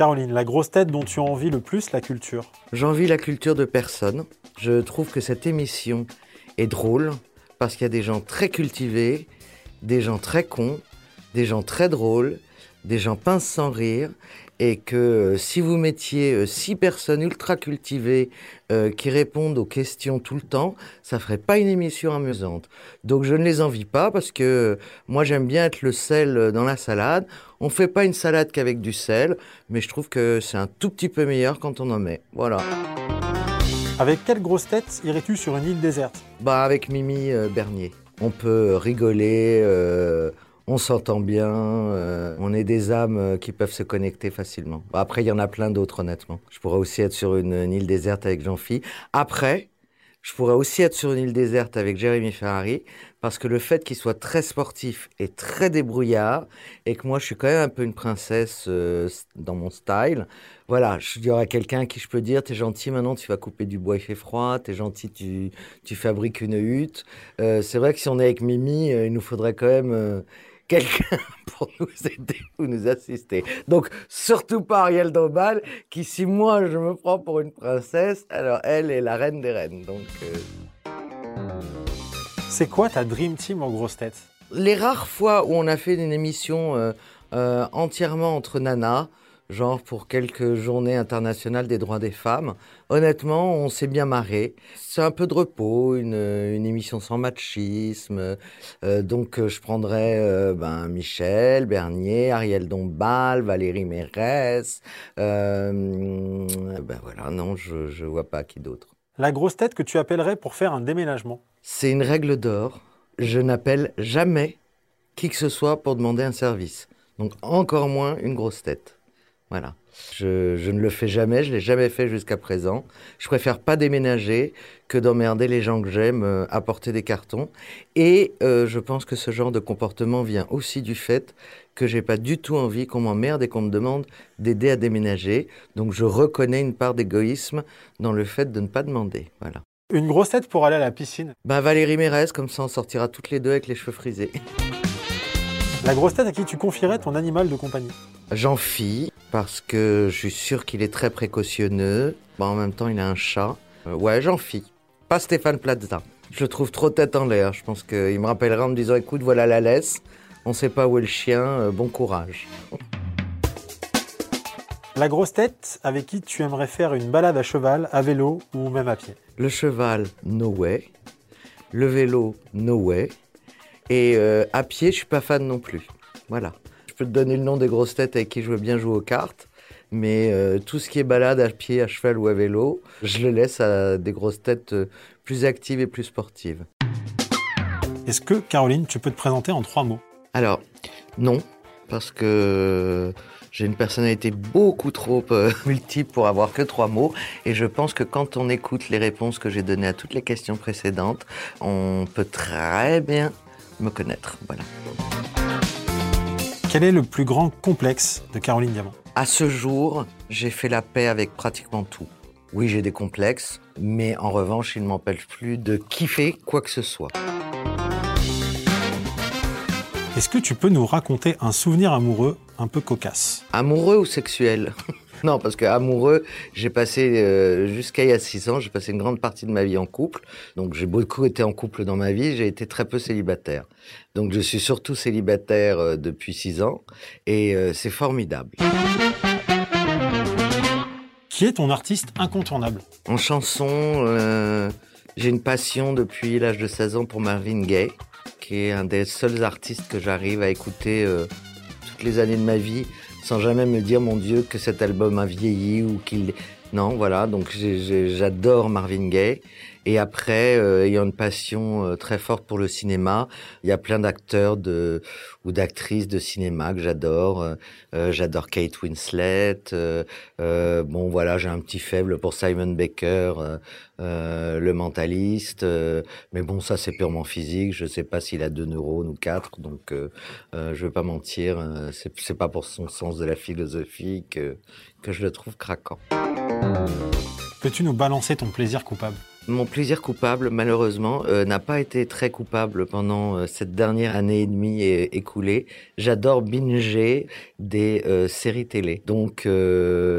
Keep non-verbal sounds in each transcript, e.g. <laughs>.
Caroline, la grosse tête dont tu envies le plus la culture J'envie la culture de personne. Je trouve que cette émission est drôle parce qu'il y a des gens très cultivés, des gens très cons, des gens très drôles, des gens pinces sans rire et que euh, si vous mettiez euh, six personnes ultra cultivées euh, qui répondent aux questions tout le temps, ça ferait pas une émission amusante. Donc je ne les envie pas parce que moi j'aime bien être le sel dans la salade. On fait pas une salade qu'avec du sel, mais je trouve que c'est un tout petit peu meilleur quand on en met. Voilà. Avec quelle grosse tête irais-tu sur une île déserte? Bah avec Mimi Bernier. On peut rigoler on s'entend bien, euh, on est des âmes euh, qui peuvent se connecter facilement. Après, il y en a plein d'autres, honnêtement. Je pourrais aussi être sur une, île déserte avec Jean-Phi. Après, je pourrais aussi être sur une île déserte avec Jérémy Ferrari, parce que le fait qu'il soit très sportif et très débrouillard, et que moi je suis quand même un peu une princesse euh, dans mon style, voilà, il y aura quelqu'un qui je peux dire, t'es gentil maintenant, tu vas couper du bois, il fait froid, t'es gentil, tu, tu fabriques une hutte. c'est vrai que si on est avec Mimi, il nous faudrait quand même quelqu'un <laughs> pour nous aider ou nous assister. Donc, surtout pas Ariel Dombal, qui, si moi je me prends pour une princesse, alors elle est la reine des reines. Donc. Euh. C'est quoi ta Dream Team en grosse tête Les rares fois où on a fait une émission euh, euh, entièrement entre nanas, genre pour quelques journées internationales des droits des femmes. Honnêtement, on s'est bien marré. C'est un peu de repos, une, émission sans machisme. Euh, donc, euh, je prendrais euh, ben, Michel, Bernier, Ariel Dombal, Valérie Mérès. ben voilà, non, je ne vois pas qui d'autre. La grosse tête que tu appellerais pour faire un déménagement C'est une règle d'or. Je n'appelle jamais qui que ce soit pour demander un service. Donc, encore moins une grosse tête. Voilà. Je, ne le fais jamais, je l'ai jamais fait jusqu'à présent. Je préfère pas déménager que d'emmerder les gens que j'aime, euh, apporter des cartons. Et euh, je pense que ce genre de comportement vient aussi du fait que j'ai pas du tout envie qu'on m'emmerde et qu'on me demande d'aider à déménager. Donc je reconnais une part d'égoïsme dans le fait de ne pas demander. Voilà. Une grosse tête pour aller à la piscine Ben Valérie Mérès, comme ça on sortira toutes les deux avec les cheveux frisés. La grosse tête à qui tu confierais ton animal de compagnie? J'en fie parce que je suis sûr qu'il est très précautionneux. en même temps, il a un chat. Euh, ouais, j'en fie. Pas Stéphane Plaza. Je le trouve trop tête en l'air. Je pense qu'il me rappellera en me disant écoute, voilà la laisse. On sait pas où est le chien. Euh, bon courage. La grosse tête avec qui tu aimerais faire une balade à cheval, à vélo ou même à pied? Le cheval, no way. Le vélo, no way. Et euh, à pied, je suis pas fan non plus. Voilà. Je peux te donner le nom des grosses têtes avec qui je veux bien jouer aux cartes, mais euh, tout ce qui est balade à pied, à cheval ou à vélo, je le laisse à des grosses têtes euh, plus actives et plus sportives. Est-ce que, Caroline, tu peux te présenter en trois mots? Alors, non, parce que j'ai une personnalité beaucoup trop <laughs> multiple pour avoir que trois mots. Et je pense que quand on écoute les réponses que j'ai données à toutes les questions précédentes, on peut très bien me connaître. Voilà. Quel est le plus grand complexe de Caroline Diamant À ce jour, j'ai fait la paix avec pratiquement tout. Oui, j'ai des complexes, mais en revanche, il ne m'empêche plus de kiffer quoi que ce soit. Est-ce que tu peux nous raconter un souvenir amoureux un peu cocasse? Amoureux ou sexuel? <laughs> Non, parce que amoureux, j'ai passé euh, jusqu'à il y a six ans, j'ai passé une grande partie de ma vie en couple. Donc j'ai beaucoup été en couple dans ma vie, j'ai été très peu célibataire. Donc je suis surtout célibataire euh, depuis six ans et euh, c'est formidable. Qui est ton artiste incontournable? En chanson, j'ai une passion depuis l'âge de 16 ans pour Marvin Gaye, qui est un des seuls artistes que j'arrive à écouter toutes les années de ma vie sans jamais me dire, mon Dieu, que cet album a vieilli ou qu'il... Non, voilà, donc j'adore Marvin Gaye. Et après, euh, ayant une passion euh, très forte pour le cinéma, il y a plein d'acteurs de ou d'actrices de cinéma que j'adore. Euh, j'adore Kate Winslet. bon, voilà, j'ai un petit faible pour Simon Baker, le mentaliste. mais bon, ça c'est purement physique. Je sais pas s'il a deux neurones ou quatre, donc je vais pas mentir. c'est pas pour son sens de la philosophie que que je le trouve craquant. Peux-tu nous balancer ton plaisir coupable? Mon plaisir coupable, malheureusement, euh, n'a pas été très coupable pendant euh, cette dernière année et demie écoulée. J'adore binger des euh, séries télé. Donc,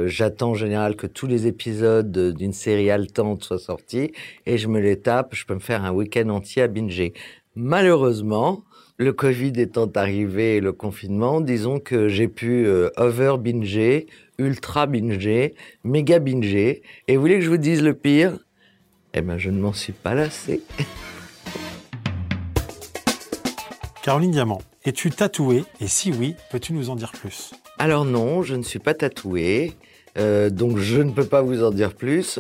j'attends en général que tous les épisodes d'une série haletante soient sortis et je me les tape. Je peux me faire un week-end entier à binger. Malheureusement, le Covid étant arrivé et le confinement, disons que j'ai pu euh, over binger, ultra binger, méga binger. Et vous voulez que je vous dise le pire? Eh ben, je ne m'en suis pas lassé. Caroline Diamant, es-tu tatouée? Et si oui, peux-tu nous en dire plus? Alors non, je ne suis pas tatoué, euh, donc je ne peux pas vous en dire plus.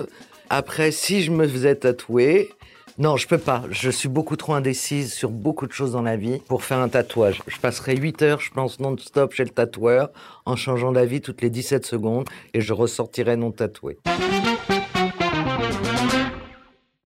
Après, si je me faisais tatouer, non, je peux pas. Je suis beaucoup trop indécise sur beaucoup de choses dans la vie pour faire un tatouage. Je passerai 8 heures, je pense, non-stop chez le tatoueur, en changeant d'avis toutes les 17 secondes, et je ressortirai non tatoué.